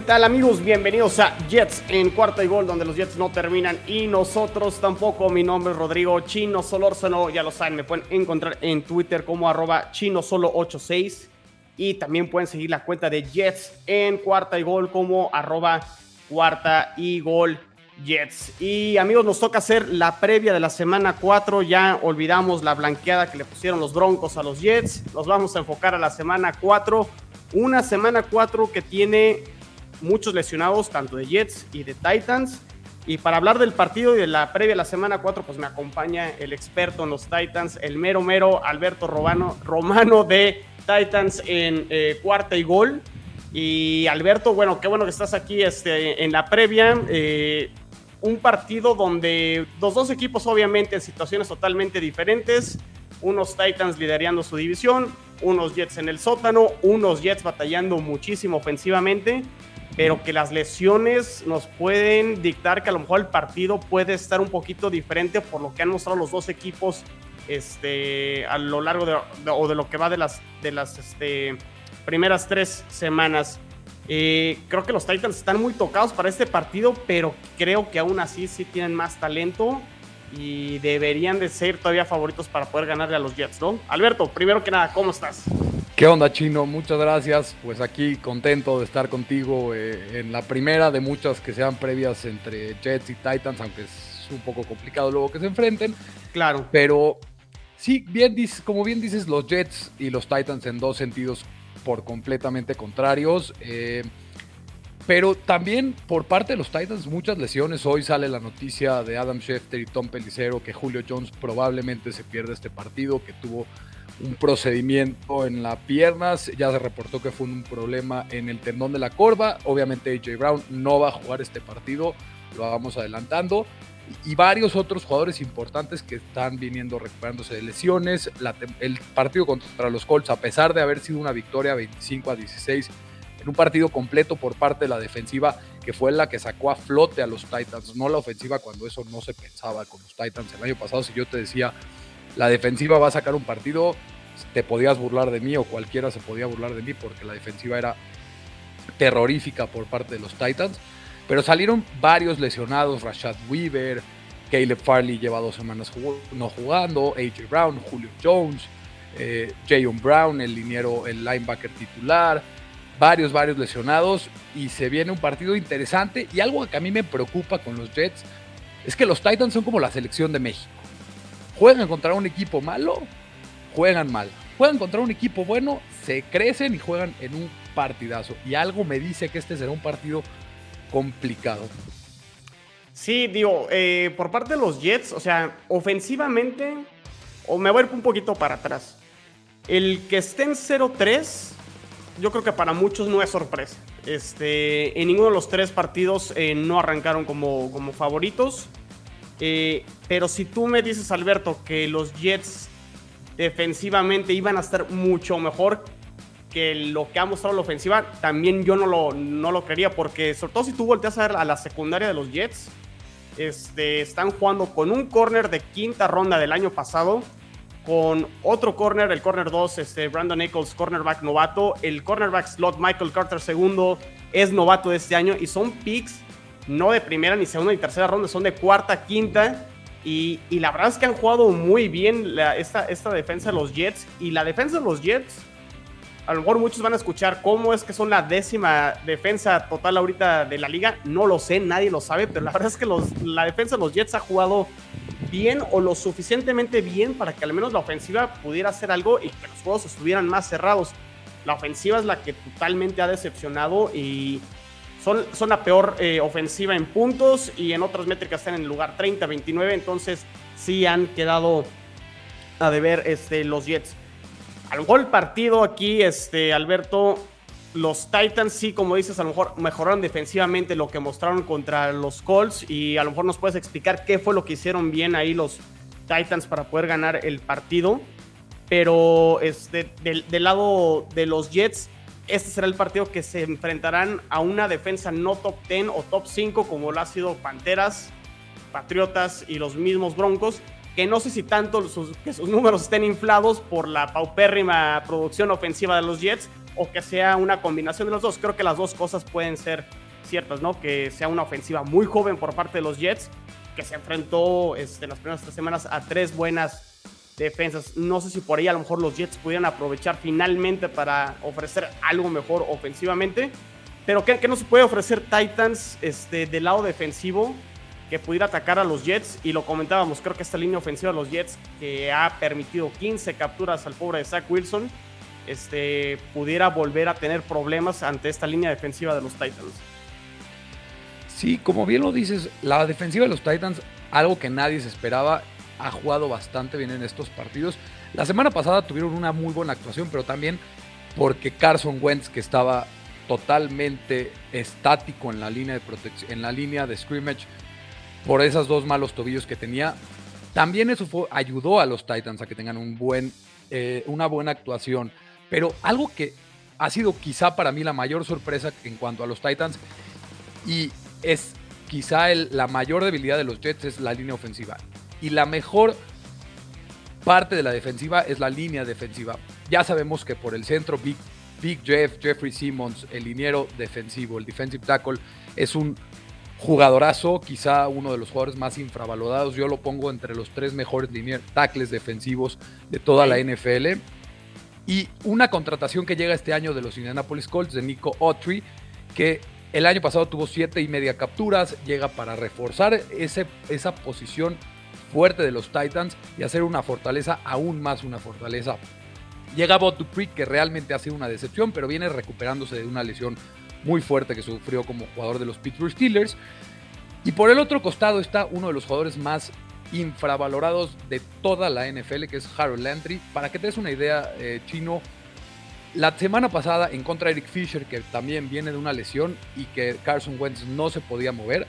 ¿Qué tal amigos? Bienvenidos a Jets en cuarta y gol, donde los Jets no terminan y nosotros tampoco. Mi nombre es Rodrigo Chino Solórzano, ya lo saben, me pueden encontrar en Twitter como arroba chinosolo86 y también pueden seguir la cuenta de Jets en cuarta y gol como arroba cuarta y gol Jets. Y amigos, nos toca hacer la previa de la semana 4, ya olvidamos la blanqueada que le pusieron los Broncos a los Jets, nos vamos a enfocar a la semana 4, una semana 4 que tiene muchos lesionados, tanto de Jets y de Titans. Y para hablar del partido y de la previa a la semana 4, pues me acompaña el experto en los Titans, el mero mero Alberto Romano, Romano de Titans en eh, cuarta y gol. Y Alberto, bueno, qué bueno que estás aquí este, en la previa. Eh, un partido donde los dos equipos obviamente en situaciones totalmente diferentes. Unos Titans liderando su división, unos Jets en el sótano, unos Jets batallando muchísimo ofensivamente pero que las lesiones nos pueden dictar que a lo mejor el partido puede estar un poquito diferente por lo que han mostrado los dos equipos este, a lo largo de, o de lo que va de las, de las este, primeras tres semanas. Eh, creo que los Titans están muy tocados para este partido, pero creo que aún así sí tienen más talento y deberían de ser todavía favoritos para poder ganarle a los Jets, ¿no? Alberto, primero que nada, ¿cómo estás? ¿Qué onda, Chino? Muchas gracias. Pues aquí contento de estar contigo eh, en la primera de muchas que sean previas entre Jets y Titans, aunque es un poco complicado luego que se enfrenten. Claro. Pero sí, bien, como bien dices, los Jets y los Titans en dos sentidos por completamente contrarios. Eh, pero también por parte de los Titans, muchas lesiones. Hoy sale la noticia de Adam Schefter y Tom Pelicero que Julio Jones probablemente se pierde este partido, que tuvo un procedimiento en las piernas, ya se reportó que fue un problema en el tendón de la corva, obviamente AJ Brown no va a jugar este partido, lo vamos adelantando, y varios otros jugadores importantes que están viniendo recuperándose de lesiones, el partido contra los Colts, a pesar de haber sido una victoria 25 a 16, en un partido completo por parte de la defensiva, que fue la que sacó a flote a los Titans, no la ofensiva cuando eso no se pensaba con los Titans el año pasado, si yo te decía la defensiva va a sacar un partido, te podías burlar de mí o cualquiera se podía burlar de mí porque la defensiva era terrorífica por parte de los Titans. Pero salieron varios lesionados, Rashad Weaver, Caleb Farley lleva dos semanas no jugando, AJ Brown, Julio Jones, eh, Jayon Brown, el liniero, el linebacker titular, varios, varios lesionados y se viene un partido interesante y algo que a mí me preocupa con los Jets es que los Titans son como la selección de México juegan contra un equipo malo, juegan mal. Juegan contra un equipo bueno, se crecen y juegan en un partidazo. Y algo me dice que este será un partido complicado. Sí, digo, eh, por parte de los Jets, o sea, ofensivamente, o me voy a ir un poquito para atrás. El que esté en 0-3, yo creo que para muchos no es sorpresa. Este, en ninguno de los tres partidos eh, no arrancaron como, como favoritos. Eh, pero si tú me dices, Alberto, que los Jets defensivamente iban a estar mucho mejor que lo que ha mostrado la ofensiva, también yo no lo, no lo creería, porque sobre todo si tú volteas a ver a la secundaria de los Jets, este, están jugando con un corner de quinta ronda del año pasado, con otro corner, el corner 2, este, Brandon Nichols, cornerback novato, el cornerback slot Michael Carter segundo es novato de este año y son picks no de primera, ni segunda, ni tercera ronda, son de cuarta, quinta. Y, la verdad es que han jugado muy bien esta, esta defensa de los Jets. Y la defensa de los Jets, a lo mejor muchos van a escuchar cómo es que son la décima defensa total ahorita de la liga. No lo sé, nadie lo sabe, pero la verdad es que los, la defensa de los Jets ha jugado bien o lo suficientemente bien para que al menos la ofensiva pudiera hacer algo y que los juegos estuvieran más cerrados. La ofensiva es la que totalmente ha decepcionado y son, la peor eh, ofensiva en puntos y en otras métricas están en el lugar 30, 29. Entonces sí han quedado a deber este, los Jets. A lo mejor el partido aquí, este, Alberto, los Titans sí, como dices, a lo mejor mejoraron defensivamente lo que mostraron contra los Colts y a lo mejor nos puedes explicar qué fue lo que hicieron bien ahí los Titans para poder ganar el partido. Pero este, del lado de los Jets, este será el partido que se enfrentarán a una defensa no top 10 o top 5 como lo ha sido Panteras, Patriotas y los mismos Broncos, que no sé si tanto sus, que sus números estén inflados por la paupérrima producción ofensiva de los Jets o que sea una combinación de los dos. Creo que las dos cosas pueden ser ciertas, ¿no? Que sea una ofensiva muy joven por parte de los Jets, que se enfrentó este, en las primeras tres semanas a tres buenas defensas. No sé si por ahí a lo mejor los Jets pudieran aprovechar finalmente para ofrecer algo mejor ofensivamente. Pero ¿qué, no se puede ofrecer Titans este, del lado defensivo que pudiera atacar a los Jets? Y lo comentábamos, creo que esta línea ofensiva de los Jets, que ha permitido 15 capturas al pobre de Zach Wilson, este, pudiera volver a tener problemas ante esta línea defensiva de los Titans. Sí, como bien lo dices, la defensiva de los Titans, algo que nadie se esperaba, ha jugado bastante bien en estos partidos. La semana pasada tuvieron una muy buena actuación, pero también porque Carson Wentz, que estaba totalmente estático en la línea de en la línea de scrimmage, por esos dos malos tobillos que tenía, también eso ayudó a los Titans a que tengan un buen, eh, una buena actuación. Pero algo que ha sido quizá para mí la mayor sorpresa en cuanto a los Titans y es quizá la mayor debilidad de los Jets es la línea ofensiva. Y la mejor parte de la defensiva es la línea defensiva. Ya sabemos que por el centro Big, Big Jeff, Jeffrey Simmons, el liniero defensivo, el defensive tackle, es un jugadorazo, quizá uno de los jugadores más infravalorados. Yo lo pongo entre los tres mejores tackles defensivos de toda la NFL. Y una contratación que llega este año de los Indianapolis Colts de Nico Autry, que el año pasado tuvo siete y media capturas, llega para reforzar ese, esa posición fuerte de los Titans y hacer una fortaleza aún más una fortaleza. Llega Bob que realmente ha sido una decepción, pero viene recuperándose de una lesión muy fuerte que sufrió como jugador de los Pittsburgh Steelers. Y por el otro costado está uno de los jugadores más infravalorados de toda la NFL, que es Harold Landry. Para que te des una idea, eh, Chino, la semana pasada en contra de Eric Fisher, que también viene de una lesión y que Carson Wentz no se podía mover.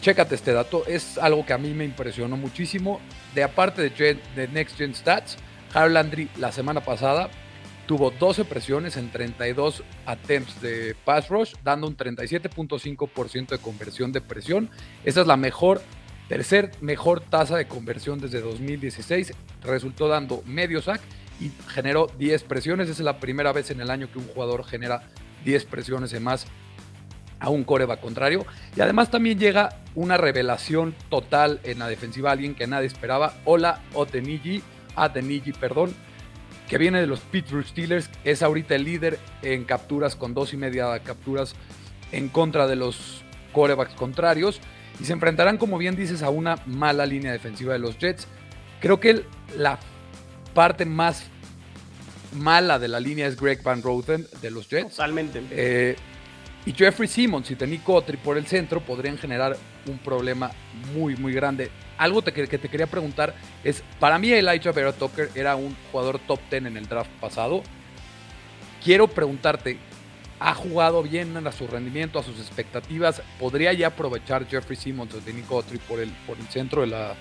Chécate este dato, es algo que a mí me impresionó muchísimo. De aparte de, de Next Gen Stats, Harold Landry la semana pasada tuvo 12 presiones en 32 attempts de pass rush, dando un 37.5% de conversión de presión. Esa es la mejor, tercer mejor tasa de conversión desde 2016. Resultó dando medio sack y generó 10 presiones. Esa es la primera vez en el año que un jugador genera 10 presiones en más a un coreba contrario. Y además también llega una revelación total en la defensiva, alguien que nadie esperaba. Hola Otenigi, Atenigi, perdón, que viene de los Pittsburgh Steelers. Es ahorita el líder en capturas con dos y media capturas en contra de los corebacks contrarios. Y se enfrentarán, como bien dices, a una mala línea defensiva de los Jets. Creo que la parte más mala de la línea es Greg Van Roten de los Jets. Totalmente. Eh, y Jeffrey Simmons y Tenny Cotri por el centro podrían generar un problema muy, muy grande. Algo que te quería preguntar es, para mí Elijah Vera Tucker era un jugador top 10 en el draft pasado. Quiero preguntarte, ¿ha jugado bien a su rendimiento, a sus expectativas? ¿Podría ya aprovechar Jeffrey Simmons o Tenny Cotri por el, centro de la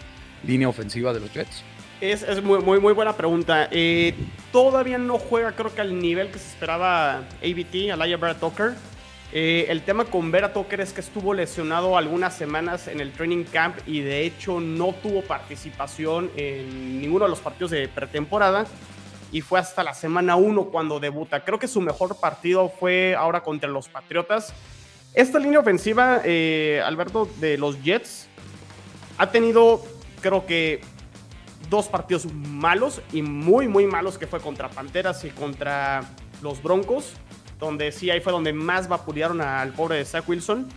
línea ofensiva de los Jets? Es, muy buena pregunta. Eh, todavía no juega, creo que al nivel que se esperaba ABT, Alaya Vera Tucker. Eh, el tema con Vera Tucker es que estuvo lesionado algunas semanas en el training camp y de hecho no tuvo participación en ninguno de los partidos de pretemporada y fue hasta la semana 1 cuando debuta. Creo que su mejor partido fue ahora contra los Patriotas. Esta línea ofensiva, eh, Alberto, de los Jets, ha tenido, creo que, dos partidos malos y muy, muy malos que fue contra Panteras y contra los Broncos, donde sí, ahí fue donde más vapulearon al pobre de Zach Wilson.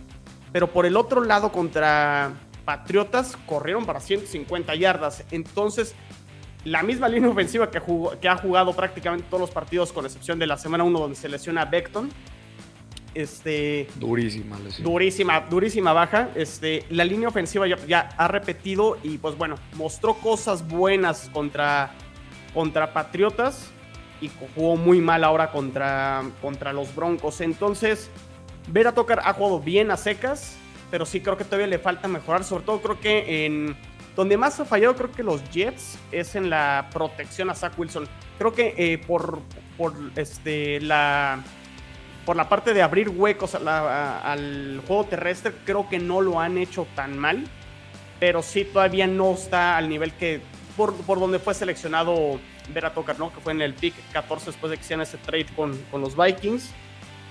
Pero por el otro lado, contra Patriotas, corrieron para 150 yardas. Entonces, la misma línea ofensiva que, que ha jugado prácticamente todos los partidos, con excepción de la semana 1 donde se lesiona Beckton, este, durísima, durísima, durísima baja. Este, la línea ofensiva ya, ha repetido y pues bueno, mostró cosas buenas contra, contra Patriotas y jugó muy mal ahora contra, contra los Broncos. Entonces, Vera Tocar ha jugado bien a secas, pero sí creo que todavía le falta mejorar. Sobre todo creo que en donde más ha fallado creo que los Jets es en la protección a Zach Wilson. Creo que eh, por, por este, la por la parte de abrir huecos al juego terrestre, creo que no lo han hecho tan mal. Pero sí todavía no está al nivel que por, por donde fue seleccionado Vera Tucker, ¿no? Que fue en el pick 14 después de que hicieron ese trade con, con los Vikings.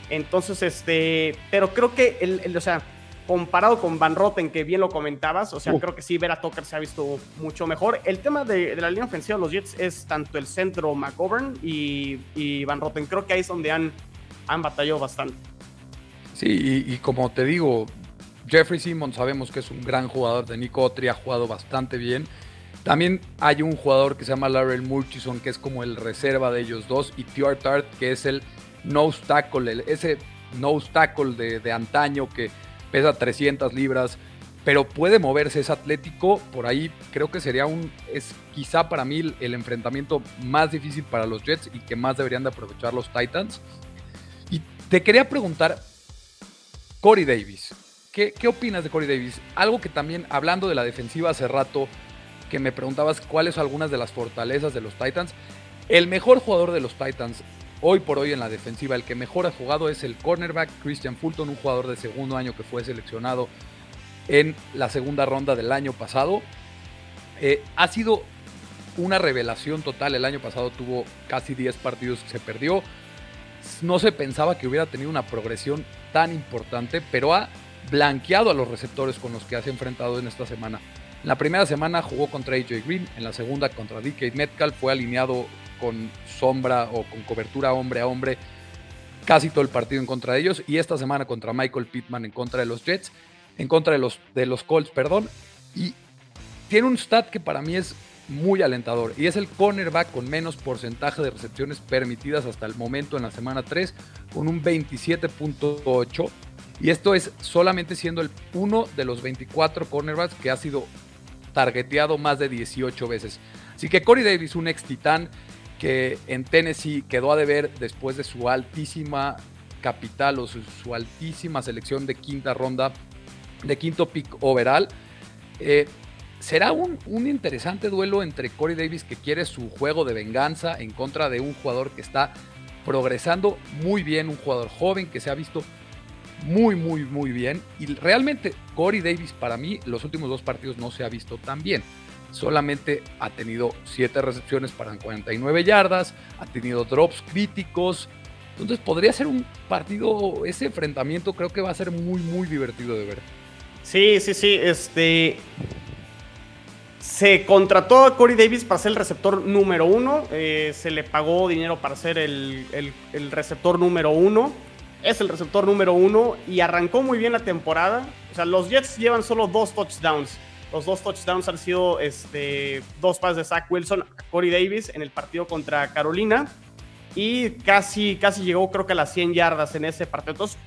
Entonces, este, pero creo que, el, o sea, comparado con Van Roten, que bien lo comentabas, o sea, creo que sí, Vera Tucker se ha visto mucho mejor. El tema de, la línea ofensiva de los Jets es tanto el centro McGovern y, y Van Roten. Creo que ahí es donde han, han batallado bastante. Sí, y, como te digo, Jeffrey Simmons sabemos que es un gran jugador de Nico Otri, ha jugado bastante bien. También hay un jugador que se llama Larry Murchison, que es como el reserva de ellos dos, y T.R. Tart, que es el nose tackle, ese nose tackle de, de antaño que pesa 300 libras, pero puede moverse, es atlético. Por ahí creo que sería un, es quizá para mí el enfrentamiento más difícil para los Jets y que más deberían de aprovechar los Titans. Y te quería preguntar, Corey Davis, ¿qué, qué opinas de Corey Davis? Algo que también, hablando de la defensiva hace rato, que me preguntabas cuáles son algunas de las fortalezas de los Titans. El mejor jugador de los Titans hoy por hoy en la defensiva. El que mejor ha jugado es el cornerback Christian Fulton, un jugador de segundo año que fue seleccionado en la segunda ronda del año pasado. Eh, ha sido una revelación total. El año pasado tuvo casi 10 partidos que se perdió. No se pensaba que hubiera tenido una progresión tan importante, pero ha blanqueado a los receptores con los que se ha enfrentado en esta semana. En la primera semana jugó contra AJ Green, en la segunda contra DK Metcalf, fue alineado con sombra o con cobertura hombre a hombre casi todo el partido en contra de ellos. Y esta semana contra Michael Pittman en contra de los Jets, en contra de los, de los Colts, perdón, y tiene un stat que para mí es muy alentador y es el cornerback con menos porcentaje de recepciones permitidas hasta el momento en la semana 3 con un 27.8 y esto es solamente siendo el uno de los 24 cornerbacks que ha sido targeteado más de 18 veces. Así que Corey Davis, un ex titán, que en Tennessee quedó a deber después de su altísima capital o su, altísima selección de quinta ronda, de quinto pick overall. Eh, será un, interesante duelo entre Corey Davis que quiere su juego de venganza en contra de un jugador que está progresando muy bien, un jugador joven que se ha visto muy, muy, muy bien. Y realmente Corey Davis para mí los últimos dos partidos no se ha visto tan bien solamente ha tenido 7 recepciones para 49 yardas, ha tenido drops críticos. Entonces podría ser un partido, ese enfrentamiento creo que va a ser muy, muy divertido de ver. Sí, sí, sí. Este. Se contrató a Corey Davis para ser el receptor número uno. Eh, se le pagó dinero para ser el, el receptor número uno. Es el receptor número uno y arrancó muy bien la temporada. O sea, los Jets llevan solo dos touchdowns los dos touchdowns han sido este, dos pases de Zach Wilson a Corey Davis en el partido contra Carolina. Y casi, casi llegó creo que a las 100 yardas en ese partido. Entonces,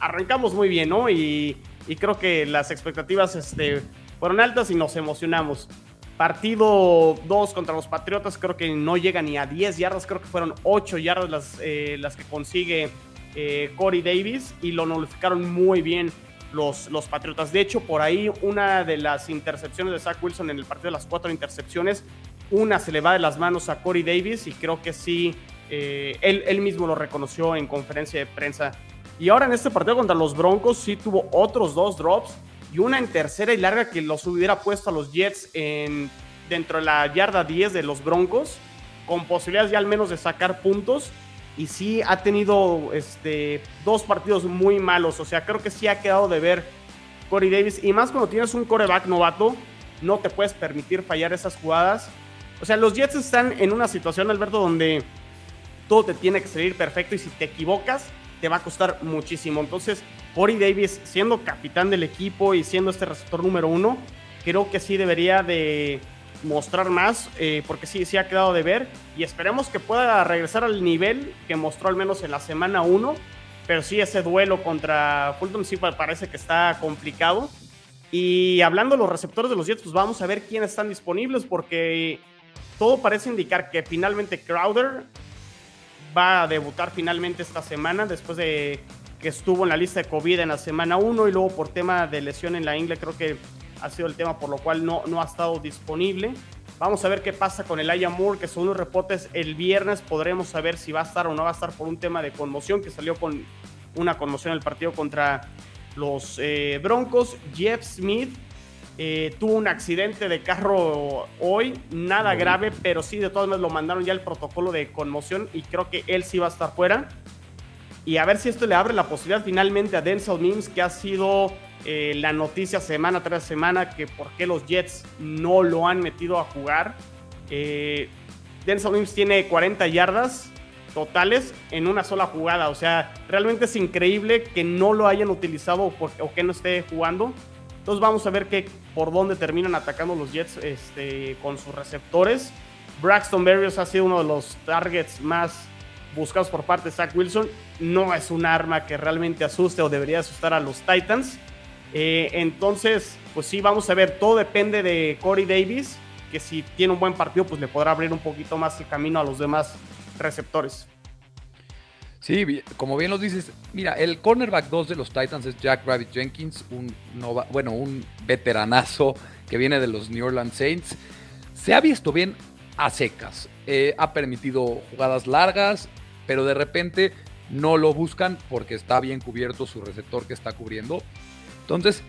arrancamos muy bien, ¿no? Y, creo que las expectativas este, fueron altas y nos emocionamos. Partido 2 contra los Patriotas, creo que no llega ni a 10 yardas, creo que fueron 8 yardas las, eh, las que consigue eh, Corey Davis y lo nulificaron muy bien los, los Patriotas. De hecho, por ahí una de las intercepciones de Zach Wilson en el partido de las cuatro intercepciones, una se le va de las manos a Corey Davis y creo que sí, eh, él, él mismo lo reconoció en conferencia de prensa. Y ahora en este partido contra los Broncos sí tuvo otros dos drops y una en tercera y larga que los hubiera puesto a los Jets en, dentro de la yarda 10 de los Broncos, con posibilidades ya al menos de sacar puntos y sí ha tenido este, dos partidos muy malos. O sea, creo que sí ha quedado de ver Corey Davis. Y más cuando tienes un coreback novato, no te puedes permitir fallar esas jugadas. O sea, los Jets están en una situación, Alberto, donde todo te tiene que salir perfecto y si te equivocas, te va a costar muchísimo. Entonces, Corey Davis, siendo capitán del equipo y siendo este receptor número uno, creo que sí debería de mostrar más, eh, porque sí, sí ha quedado de ver y esperemos que pueda regresar al nivel que mostró al menos en la semana 1, pero sí ese duelo contra Fulton sí parece que está complicado. Y hablando de los receptores de los Jets, pues vamos a ver quiénes están disponibles, porque todo parece indicar que finalmente Crowder va a debutar finalmente esta semana, después de que estuvo en la lista de COVID en la semana 1 y luego por tema de lesión en la ingle, creo que ha sido el tema por lo cual no, no ha estado disponible. Vamos a ver qué pasa con el Aya Moore, que son los reportes el viernes podremos saber si va a estar o no va a estar por un tema de conmoción, que salió con una conmoción en el partido contra los eh, Broncos. Jeff Smith, Eh, tuvo un accidente de carro hoy, nada grave, pero sí, de todas maneras lo mandaron ya el protocolo de conmoción y creo que él sí va a estar fuera. Y a ver si esto le abre la posibilidad finalmente a Denzel Mims, que ha sido eh, la noticia semana tras semana, que por qué los Jets no lo han metido a jugar. Eh, Denzel Mims tiene 40 yardas totales en una sola jugada. O sea, realmente es increíble que no lo hayan utilizado o, que no esté jugando. Entonces vamos a ver que, por dónde terminan atacando los Jets este, con sus receptores. Braxton Berrios ha sido uno de los targets más buscados por parte de Zach Wilson. No es un arma que realmente asuste o debería asustar a los Titans. Eh, entonces, pues sí, vamos a ver. Todo depende de Corey Davis, que si tiene un buen partido, pues le podrá abrir un poquito más el camino a los demás receptores. Sí, como bien lo dices, mira, el cornerback 2 de los Titans es Jack Rabbit Jenkins, un bueno, un veteranazo que viene de los New Orleans Saints. Se ha visto bien a secas. Eh, ha permitido jugadas largas, pero de repente no lo buscan porque está bien cubierto su receptor que está cubriendo. Entonces,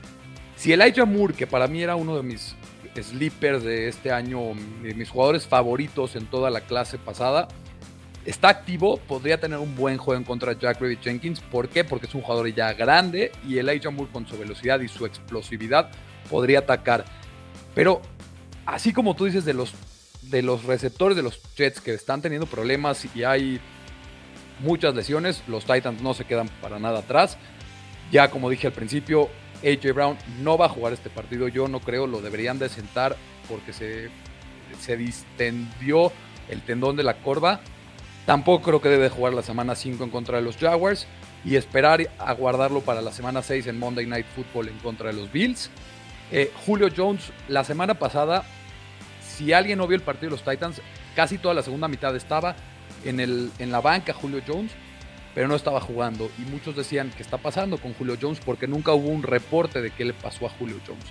si Elijah Moore, que para mí era uno de mis sleepers de este año, mis jugadores favoritos en toda la clase pasada, está activo, podría tener un buen juego en contra de Jack Rabbit Jenkins. ¿Por qué? Porque es un jugador ya grande y Elijah Moore con su velocidad y su explosividad podría atacar. Pero así como tú dices de los, de los receptores de los Jets que están teniendo problemas y hay muchas lesiones, los Titans no se quedan para nada atrás. Ya como dije al principio, AJ Brown no va a jugar este partido, yo no creo, lo deberían de sentar porque se, se distendió el tendón de la corva Tampoco creo que debe jugar la semana 5 en contra de los Jaguars y esperar a guardarlo para la semana 6 en Monday Night Football en contra de los Bills. Eh, Julio Jones, la semana pasada, si alguien no vio el partido de los Titans, casi toda la segunda mitad estaba en, el, en la banca Julio Jones, pero no estaba jugando. Y muchos decían, ¿qué está pasando con Julio Jones? Porque nunca hubo un reporte de qué le pasó a Julio Jones.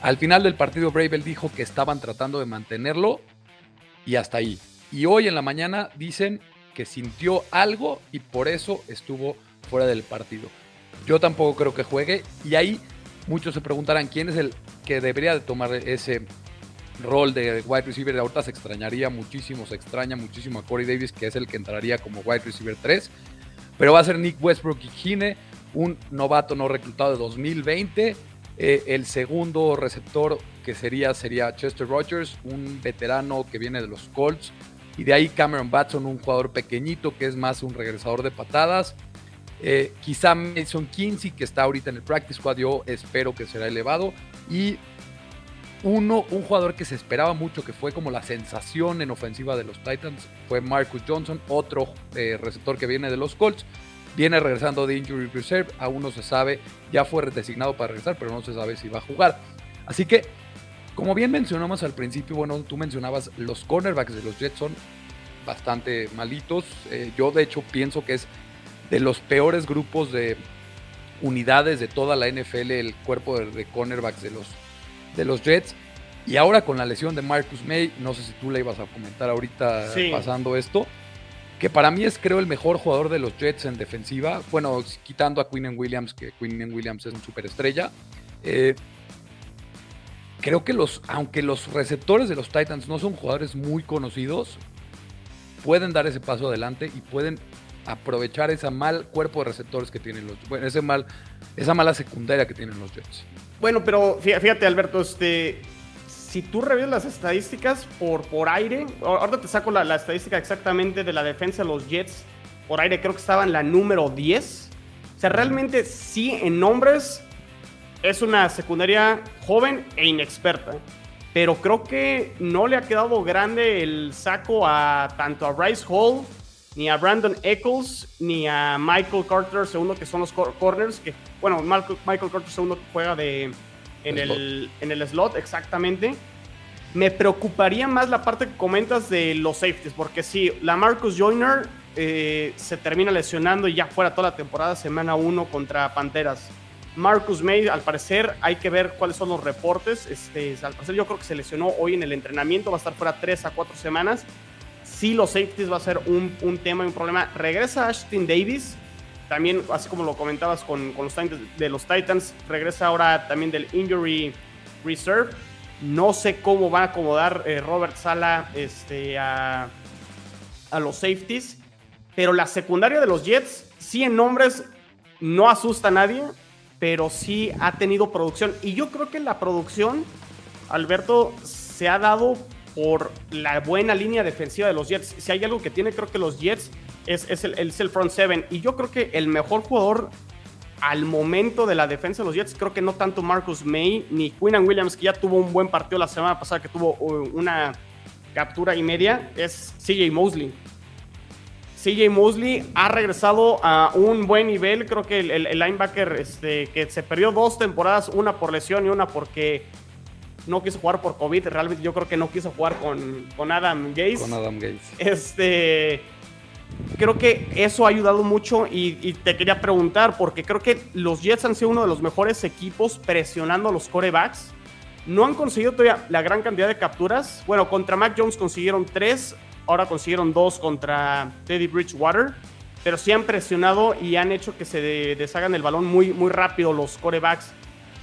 Al final del partido, Bravel dijo que estaban tratando de mantenerlo y hasta ahí. Y hoy en la mañana dicen que sintió algo y por eso estuvo fuera del partido. Yo tampoco creo que juegue y ahí muchos se preguntarán quién es el que debería de tomar ese rol de wide receiver. Ahorita se extrañaría muchísimo, se extraña muchísimo a Corey Davis, que es el que entraría como wide receiver 3. Pero va a ser Nick Westbrook y Kine, un novato no reclutado de 2020. Eh, el segundo receptor que sería sería Chester Rogers, un veterano que viene de los Colts, y de ahí Cameron Batson, un jugador pequeñito que es más un regresador de patadas. Eh, quizá Mason Kinsey, que está ahorita en el practice squad, yo espero que será elevado. Y uno, un jugador que se esperaba mucho, que fue como la sensación en ofensiva de los Titans, fue Marcus Johnson, otro eh, receptor que viene de los Colts. Viene regresando de Injury Reserve, aún no se sabe, ya fue designado para regresar, pero no se sabe si va a jugar. Así que como bien mencionamos al principio, bueno, tú mencionabas los cornerbacks de los Jets son bastante malitos. Eh, yo de hecho pienso que es de los peores grupos de unidades de toda la NFL, el cuerpo de, cornerbacks de los, de los Jets. Y ahora con la lesión de Marcus May, no sé si tú le ibas a comentar ahorita pasando esto, que para mí es creo el mejor jugador de los Jets en defensiva. Bueno, quitando a Quinn Williams, que Quinn Williams es un superestrella. Eh, creo que los, aunque los receptores de los Titans no son jugadores muy conocidos, pueden dar ese paso adelante y pueden aprovechar ese mal cuerpo de receptores que tienen los, bueno, ese mal, esa mala secundaria que tienen los Jets. Bueno, pero fíjate, Alberto, este, si tú revisas las estadísticas por, por aire, ahorita te saco la, la, estadística exactamente de la defensa de los Jets por aire, creo que estaba en la número 10. O sea, realmente sí, en nombres es una secundaria joven e inexperta. Pero creo que no le ha quedado grande el saco a tanto a Rice Hall, ni a Brandon Eccles, ni a Michael Carter segundo, que son los corners. Que, bueno, Michael Carter que juega de, en, el, en el slot, exactamente. Me preocuparía más la parte que comentas de los safeties, porque si la Marcus Joyner eh, se termina lesionando y ya fuera toda la temporada, semana 1 contra Panteras. Marcus May, al parecer, hay que ver cuáles son los reportes. Este, al parecer, yo creo que se lesionó hoy en el entrenamiento, va a estar fuera 3 a 4 semanas. Sí, los safeties va a ser un, un tema y un problema. Regresa Ashton Davis, también, así como lo comentabas con, con los Titans, de los Titans, regresa ahora también del injury reserve. No sé cómo va a acomodar eh, Robert Sala este, a, a los safeties. Pero la secundaria de los Jets, sí en nombres, no asusta a nadie, pero sí ha tenido producción. Y yo creo que la producción, Alberto, se ha dado por la buena línea defensiva de los Jets. Si hay algo que tiene, creo que los Jets es, es, el, es el front seven. Y yo creo que el mejor jugador al momento de la defensa de los Jets, creo que no tanto Marcus May ni Quinnan Williams, que ya tuvo un buen partido la semana pasada, que tuvo uh, una captura y media, es CJ Mosley. CJ Mosley ha regresado a un buen nivel. Creo que el, el, linebacker este, que se perdió dos temporadas, una por lesión y una porque no quiso jugar por COVID. Realmente yo creo que no quiso jugar con, con Adam Gates. Con Adam Gates. Este creo que eso ha ayudado mucho y, te quería preguntar, porque creo que los Jets han sido uno de los mejores equipos presionando a los corebacks. No han conseguido todavía la gran cantidad de capturas. Bueno, contra Mac Jones consiguieron tres, ahora consiguieron dos contra Teddy Bridgewater, pero sí han presionado y han hecho que se deshagan el balón muy, muy rápido los corebacks.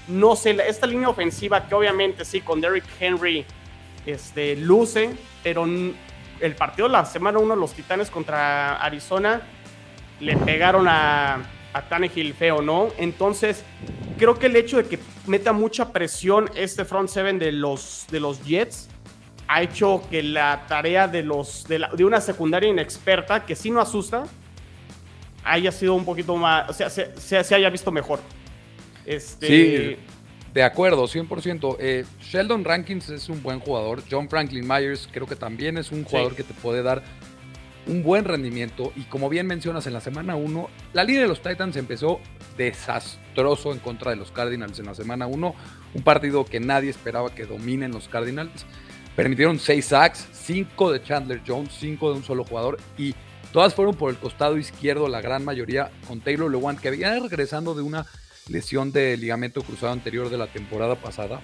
No sé, esta línea ofensiva que obviamente sí, con Derrick Henry este, luce, pero el partido la semana 1, los Titanes contra Arizona, le pegaron a, a Tannehill feo, ¿no? Entonces, creo que el hecho de que meta mucha presión este front seven de los, de los Jets ha hecho que la tarea de, los, de, una secundaria inexperta, que sí no asusta, haya sido un poquito más, o sea, se, se, se haya visto mejor. Este, sí, de acuerdo, 100%. Eh, Sheldon Rankins es un buen jugador. John Franklin Myers creo que también es un jugador sí. que te puede dar un buen rendimiento. Y como bien mencionas, en la semana 1, la línea de los Titans empezó desastroso en contra de los Cardinals en la semana 1. Un partido que nadie esperaba que dominen los Cardinals. Permitieron 6 sacks, 5 de Chandler Jones, 5 de un solo jugador. Y todas fueron por el costado izquierdo, la gran mayoría con Taylor Lewan, que había regresando de una lesión de ligamento cruzado anterior de la temporada pasada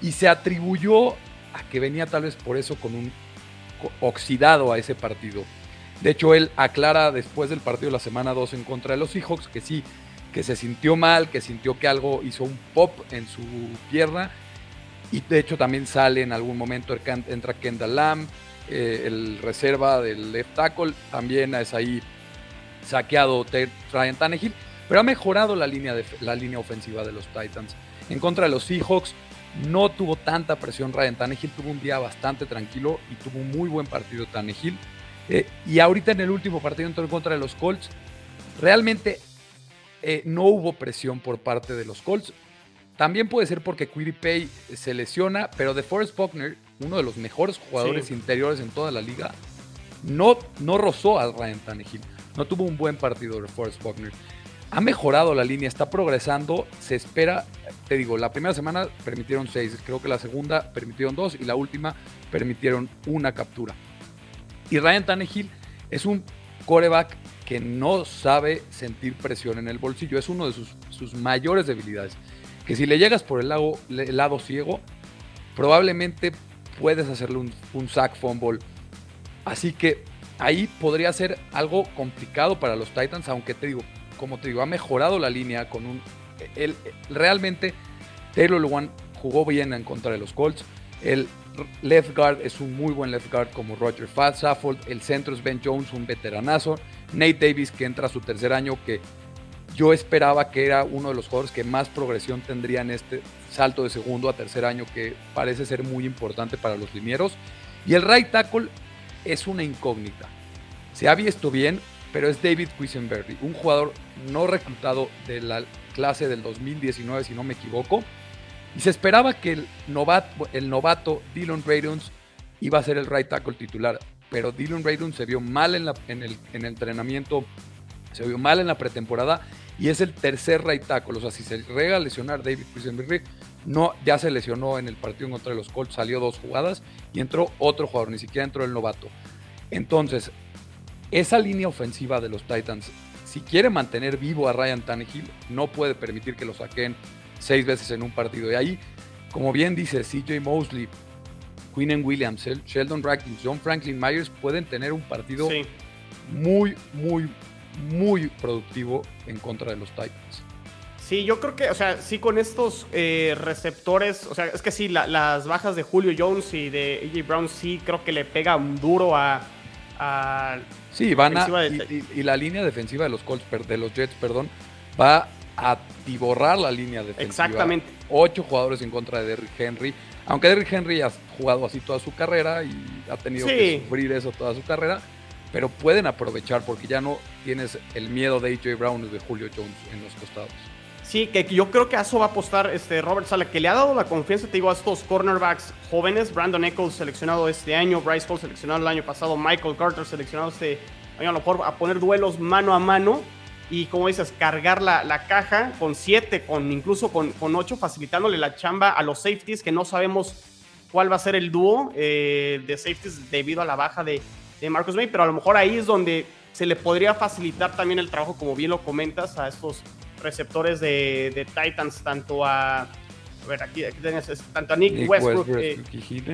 y se atribuyó a que venía tal vez por eso con un oxidado a ese partido. De hecho, él aclara después del partido de la semana 2 en contra de los Seahawks que sí, que se sintió mal, que sintió que algo hizo un pop en su pierna y de hecho también sale en algún momento, entra Kendall Lamb, eh, el reserva del left tackle, también es ahí saqueado Ryan Tannehill pero ha mejorado la línea, de, la línea ofensiva de los Titans. En contra de los Seahawks, no tuvo tanta presión Ryan Tannehill, tuvo un día bastante tranquilo y tuvo un muy buen partido Tannehill. Eh, y ahorita en el último partido en contra de los Colts, realmente eh, no hubo presión por parte de los Colts. También puede ser porque Pay se lesiona, pero de Forrest Buckner, uno de los mejores jugadores sí. interiores en toda la liga, no, no rozó a Ryan Tannehill. No tuvo un buen partido de Forrest Buckner ha mejorado la línea, está progresando, se espera, te digo, la primera semana permitieron seis, creo que la segunda permitieron dos y la última permitieron una captura. Y Ryan Tannehill es un coreback que no sabe sentir presión en el bolsillo, es uno de sus, sus mayores debilidades, que si le llegas por el lado, ciego, probablemente puedes hacerle un, un sack fumble. Así que ahí podría ser algo complicado para los Titans, aunque te digo, como te digo, ha mejorado la línea con un... Realmente Taylor Lewan jugó bien en contra de los Colts. El left guard es un muy buen left guard como Roger Saffold. El centro es Ben Jones, un veteranazo. Nate Davis, que entra a su tercer año, que yo esperaba que era uno de los jugadores que más progresión tendría en este salto de segundo a tercer año, que parece ser muy importante para los linieros. Y el right tackle es una incógnita. Se ha visto bien, pero es David Quisenberry, un jugador no reclutado de la clase del 2019, si no me equivoco. Y se esperaba que el novato, el novato Dylan iba a ser el right tackle titular, pero Dylan Raidons se vio mal en, el, entrenamiento, se vio mal en la pretemporada y es el tercer right tackle. O sea, si se llega a lesionar David Quisenberry, no, ya se lesionó en el partido contra los Colts, salió dos jugadas y entró otro jugador, ni siquiera entró el novato. Entonces, esa línea ofensiva de los Titans, si quiere mantener vivo a Ryan Tannehill, no puede permitir que lo saquen seis veces en un partido. Y ahí, como bien dice CJ Mosley, Quinn Williams, Sheldon Rackins, John Franklin Myers pueden tener un partido sí. muy, muy, muy productivo en contra de los Titans. Sí, yo creo que, o sea, sí con estos eh, receptores, o sea, es que sí, las bajas de Julio Jones y de AJ Brown sí creo que le pega un duro a... sí, van a... Y, la línea defensiva de los Colts, de los Jets, perdón, va a tiborrar la línea defensiva. Exactamente. Ocho jugadores en contra de Derrick Henry. Aunque Derrick Henry ha jugado así toda su carrera y ha tenido que sufrir eso toda su carrera, pero pueden aprovechar porque ya no tienes el miedo de AJ Brown y de Julio Jones en los costados. Sí, que yo creo que a eso va a apostar este Robert Sala, que le ha dado la confianza, te digo, a estos cornerbacks jóvenes. Brandon Eccles seleccionado este año, Bryce Hall seleccionado el año pasado, Michael Carter seleccionado este año, a lo mejor a poner duelos mano a mano y, como dices, cargar la, la caja con siete, con incluso con, con ocho, facilitándole la chamba a los safeties, que no sabemos cuál va a ser el dúo eh, de safeties debido a la baja de, de Marcus May, pero a lo mejor ahí es donde se le podría facilitar también el trabajo, como bien lo comentas, a estos receptores de, Titans, tanto a. A ver, aquí, aquí tanto a Nick, Westbrook, eh,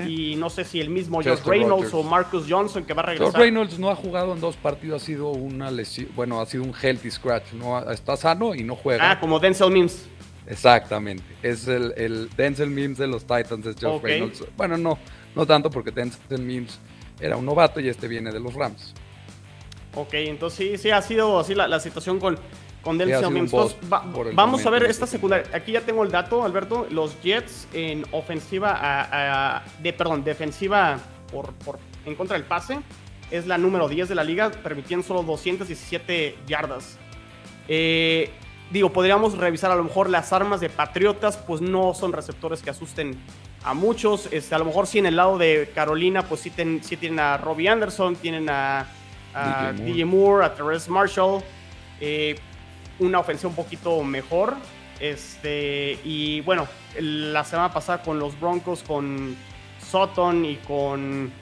y no sé si el mismo Josh Reynolds o Marcus Johnson que va a regresar. Josh Reynolds no ha jugado en dos partidos, ha sido una lesión, bueno, ha sido un healthy scratch, no está sano y no juega. Ah, como Denzel Mims. Exactamente, es el, el Denzel Mims de los Titans, es Josh Reynolds. Bueno, no, no tanto porque Denzel Mims era un novato y este viene de los Rams. Ok, entonces sí, sí ha sido así la situación con, con Denzel vamos a ver esta secundaria. Aquí ya tengo el dato, Alberto. Los Jets en ofensiva, de, perdón, defensiva por, en contra del pase es la número 10 de la liga, permitiendo solo 217 yardas. Eh, digo, podríamos revisar a lo mejor las armas de Patriotas, pues no son receptores que asusten a muchos. Este, a lo mejor sí en el lado de Carolina, pues sí, tienen a Robbie Anderson, tienen a, DJ, Moore. a Therese Marshall. Eh, una ofensiva un poquito mejor. Este, y bueno, la semana pasada con los Broncos, con Sutton y con.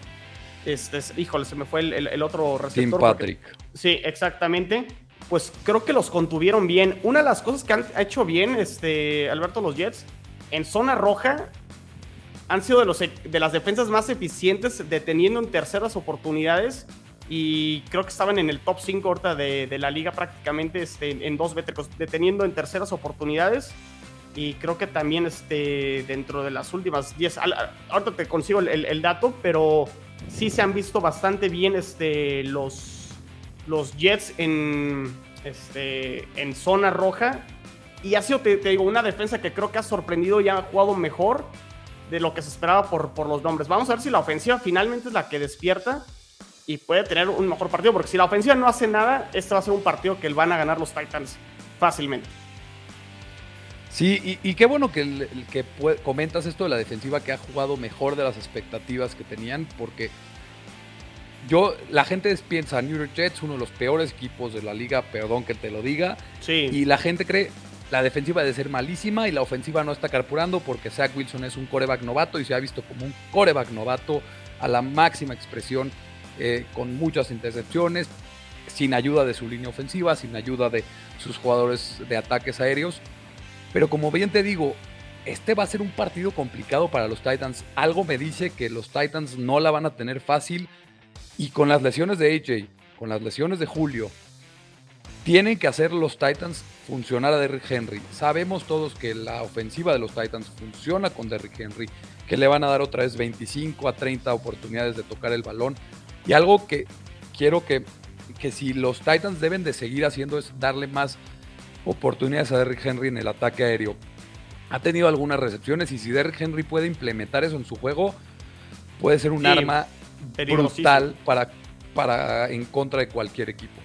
Este, híjole, se me fue el, otro receptor. Tim Patrick. sí, exactamente. Pues creo que los contuvieron bien. Una de las cosas que han hecho bien, este, Alberto, los Jets, en zona roja, han sido de, los, de las defensas más eficientes, deteniendo en terceras oportunidades y creo que estaban en el top 5 ahorita de, la liga prácticamente este, en dos vétricos, deteniendo en terceras oportunidades. Y creo que también este, dentro de las últimas 10, ahorita te consigo el, dato, pero sí se han visto bastante bien este, los, los Jets en, este, en zona roja. Y ha sido, te, digo, una defensa que creo que ha sorprendido y ha jugado mejor de lo que se esperaba por, por los nombres. Vamos a ver si la ofensiva finalmente es la que despierta y puede tener un mejor partido, porque si la ofensiva no hace nada, este va a ser un partido que van a ganar los Titans fácilmente. Sí, y, qué bueno que, que comentas esto de la defensiva que ha jugado mejor de las expectativas que tenían, porque yo, la gente piensa, New York Jets, uno de los peores equipos de la liga, perdón que te lo diga, sí. y la gente cree, la defensiva debe ser malísima y la ofensiva no está carpurando porque Zach Wilson es un coreback novato y se ha visto como un coreback novato a la máxima expresión eh, con muchas intercepciones, sin ayuda de su línea ofensiva, sin ayuda de sus jugadores de ataques aéreos. Pero como bien te digo, este va a ser un partido complicado para los Titans. Algo me dice que los Titans no la van a tener fácil. Y con las lesiones de AJ, con las lesiones de Julio, tienen que hacer los Titans funcionar a Derrick Henry. Sabemos todos que la ofensiva de los Titans funciona con Derrick Henry, que le van a dar otra vez 25 a 30 oportunidades de tocar el balón. Y algo que quiero que, que si los Titans deben de seguir haciendo es darle más oportunidades a Derrick Henry en el ataque aéreo. Ha tenido algunas recepciones y si Derrick Henry puede implementar eso en su juego, puede ser un arma brutal para, para en contra de cualquier equipo.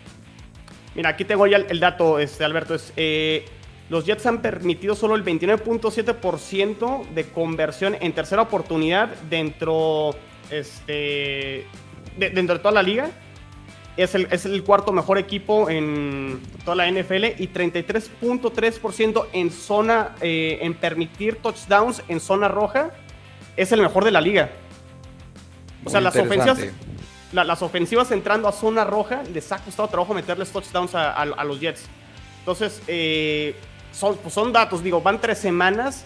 Mira, aquí tengo ya el, dato, este, Alberto. Es, eh, los Jets han permitido solo el 29.7% de conversión en tercera oportunidad dentro este, dentro de toda la liga. Es el, es el, cuarto mejor equipo en toda la NFL y 33.3% en zona, eh, en permitir touchdowns en zona roja. Es el mejor de la liga. O sea, las ofensivas, las ofensivas entrando a zona roja les ha costado trabajo meterles touchdowns a, los Jets. Entonces, eh, son, pues son datos, digo, van tres semanas.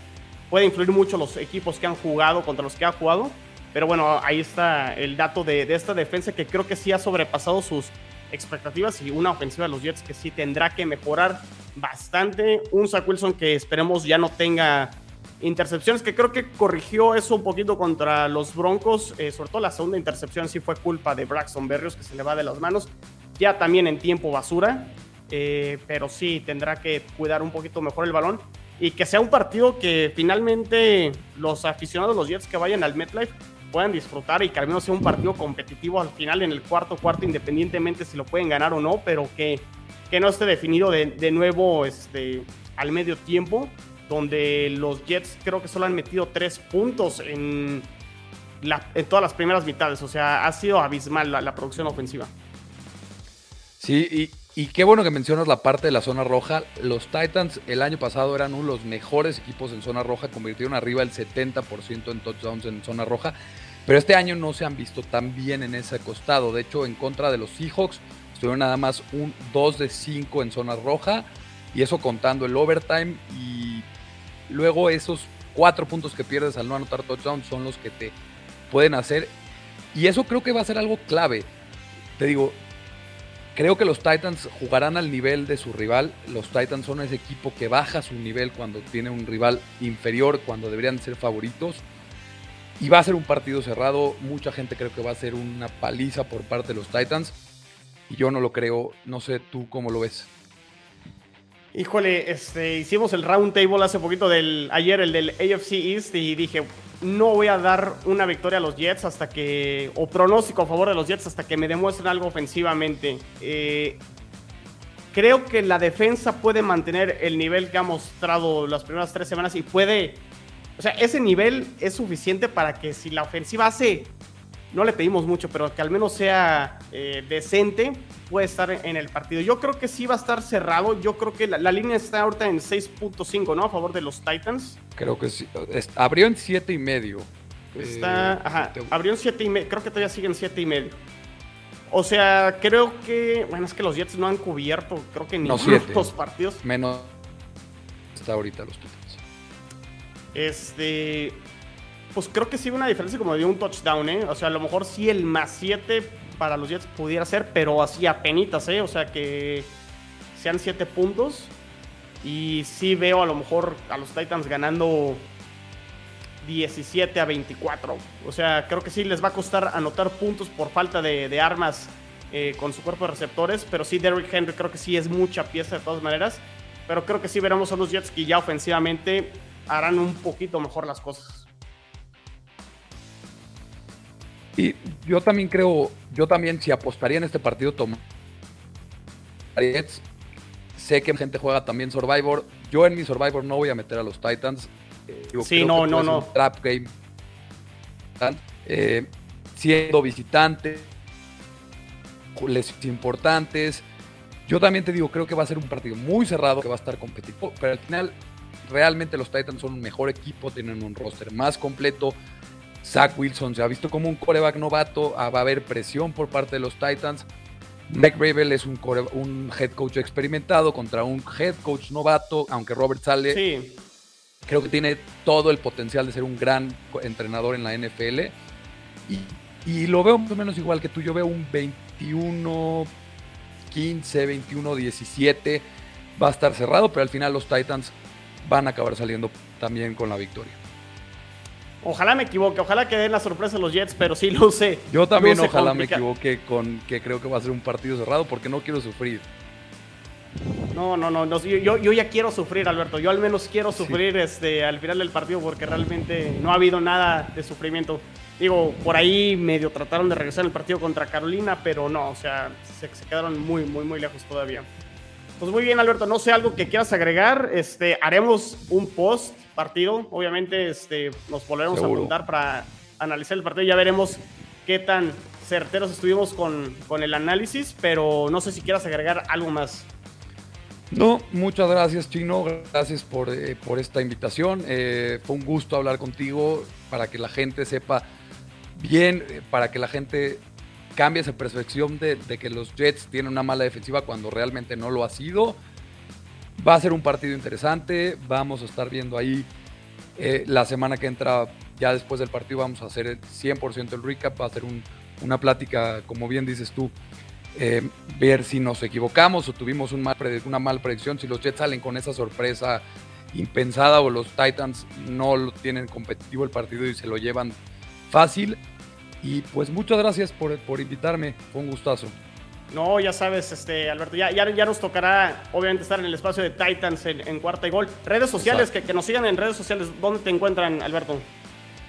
Puede influir mucho los equipos que han jugado contra los que han jugado. Pero bueno, ahí está el dato de, esta defensa que creo que sí ha sobrepasado sus expectativas y una ofensiva de los Jets que sí tendrá que mejorar bastante. Un Zach Wilson que esperemos ya no tenga intercepciones, que creo que corrigió eso un poquito contra los Broncos. Eh, sobre todo la segunda intercepción sí fue culpa de Braxton Berrios, que se le va de las manos. Ya también en tiempo basura. Eh, pero sí tendrá que cuidar un poquito mejor el balón y que sea un partido que finalmente los aficionados de los Jets que vayan al MetLife puedan disfrutar y que al menos sea un partido competitivo al final en el cuarto cuarto, independientemente si lo pueden ganar o no, pero que, que no esté definido de, de nuevo este, al medio tiempo, donde los Jets creo que solo han metido tres puntos en, la, en todas las primeras mitades, o sea, ha sido abismal la, la producción ofensiva. Sí, y, y qué bueno que mencionas la parte de la zona roja. Los Titans el año pasado eran uno de los mejores equipos en zona roja, convirtieron arriba el 70% en touchdowns en zona roja, pero este año no se han visto tan bien en ese costado. De hecho, en contra de los Seahawks, estuvieron nada más un 2 de 5 en zona roja, y eso contando el overtime, y luego esos cuatro puntos que pierdes al no anotar touchdown son los que te pueden hacer, y eso creo que va a ser algo clave. Te digo, Creo que los Titans jugarán al nivel de su rival. Los Titans son ese equipo que baja su nivel cuando tiene un rival inferior, cuando deberían ser favoritos. Y va a ser un partido cerrado. Mucha gente creo que va a ser una paliza por parte de los Titans. Y yo no lo creo. No sé tú cómo lo ves. Híjole, este, hicimos el round table hace poquito del ayer, el del AFC East, y dije, no voy a dar una victoria a los Jets hasta que, o pronóstico a favor de los Jets hasta que me demuestren algo ofensivamente. Eh, creo que la defensa puede mantener el nivel que ha mostrado las primeras tres semanas y puede, o sea, ese nivel es suficiente para que si la ofensiva hace, no le pedimos mucho, pero que al menos sea eh, decente, puede estar en el partido. Yo creo que sí va a estar cerrado. Yo creo que la, línea está ahorita en 6.5, ¿no? A favor de los Titans. Creo que sí. abrió en 7 y medio. Está, eh, ajá, abrió en 7 y medio. Creo que todavía sigue en 7 y medio. O sea, creo que, bueno, es que los Jets no han cubierto, creo que ni no, los partidos. Menos está ahorita los Titans. Este, pues creo que sí una diferencia como de un touchdown, ¿eh? O sea, a lo mejor sí el más 7 para los Jets pudiera ser, pero así penitas, ¿eh? O sea, que sean 7 puntos. Y sí veo a lo mejor a los Titans ganando 17 a 24. O sea, creo que sí les va a costar anotar puntos por falta de, armas eh, con su cuerpo de receptores. Pero sí, Derrick Henry creo que sí es mucha pieza de todas maneras. Pero creo que sí veremos a los Jets que ya ofensivamente harán un poquito mejor las cosas. Y yo también creo, yo también si apostaría en este partido, tomaría Sé que gente juega también Survivor. Yo en mi Survivor no voy a meter a los Titans. Eh, sí, no, no, no. Trap game. Eh, siendo visitante, les importantes. Yo también te digo, creo que va a ser un partido muy cerrado, que va a estar competitivo, pero al final realmente los Titans son un mejor equipo, tienen un roster más completo. Zach Wilson se ha visto como un coreback novato, ah, va a haber presión por parte de los Titans. Mike Ravel es un, un, head coach experimentado contra un head coach novato, aunque Robert Sale sí. creo que tiene todo el potencial de ser un gran entrenador en la NFL. Y, lo veo más o menos igual que tú. Yo veo un 21, 15, 21, 17. Va a estar cerrado, pero al final los Titans van a acabar saliendo también con la victoria. Ojalá me equivoque, ojalá que den la sorpresa los Jets, pero sí lo sé. Yo también ojalá me equivoque con que creo que va a ser un partido cerrado porque no quiero sufrir. No, no, no, yo, yo, ya quiero sufrir, Alberto. Yo al menos quiero sufrir este, al final del partido porque realmente no ha habido nada de sufrimiento. Digo, por ahí medio trataron de regresar el partido contra Carolina, pero no, o sea, se, se quedaron muy, muy, muy lejos todavía. Pues muy bien, Alberto, no sé algo que quieras agregar. Este, haremos un post partido. Obviamente, este, nos volveremos a preguntar para analizar el partido. Ya veremos qué tan certeros estuvimos con, con el análisis, pero no sé si quieras agregar algo más. No, muchas gracias Chino, gracias por, eh, por esta invitación. Eh, fue un gusto hablar contigo para que la gente sepa bien, eh, para que la gente cambia esa percepción de, que los Jets tienen una mala defensiva cuando realmente no lo ha sido. Va a ser un partido interesante, vamos a estar viendo ahí eh, la semana que entra, ya después del partido vamos a hacer el 100% el recap, va a ser una plática, como bien dices tú, eh, ver si nos equivocamos o tuvimos un mal una mala predicción, si los Jets salen con esa sorpresa impensada o los Titans no lo tienen competitivo el partido y se lo llevan fácil. Y pues muchas gracias por, por invitarme, fue un gustazo. No, ya sabes, este, Alberto, ya, ya, nos tocará, obviamente, estar en el espacio de Titans en, cuarta y gol. Redes sociales, que, que, nos sigan en redes sociales. ¿Dónde te encuentran, Alberto?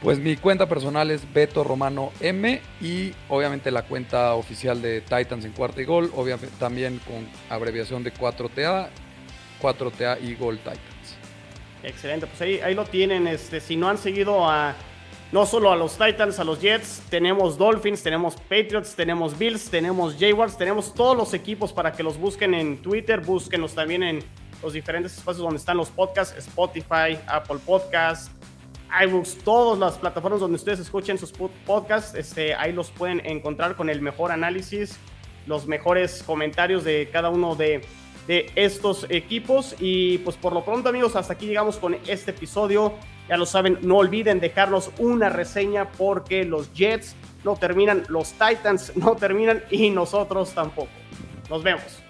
Pues mi cuenta personal es Beto Romano M y obviamente la cuenta oficial de Titans en cuarta y gol, obviamente también con abreviación de 4TA, 4TA y Gol Titans. Excelente, pues ahí, ahí lo tienen. Este, si no han seguido a no solo a los Titans, a los Jets, tenemos Dolphins, tenemos Patriots, tenemos Bills, tenemos Jaguars, tenemos todos los equipos para que los busquen en Twitter, búsquenlos también en los diferentes espacios donde están los podcasts, Spotify, Apple Podcasts, iBooks, todas las plataformas donde ustedes escuchen sus podcasts, este, ahí los pueden encontrar con el mejor análisis, los mejores comentarios de cada uno de, de estos equipos. Y pues por lo pronto amigos, hasta aquí llegamos con este episodio. Ya lo saben, no olviden dejarnos una reseña porque los Jets no terminan, los Titans no terminan y nosotros tampoco. Nos vemos.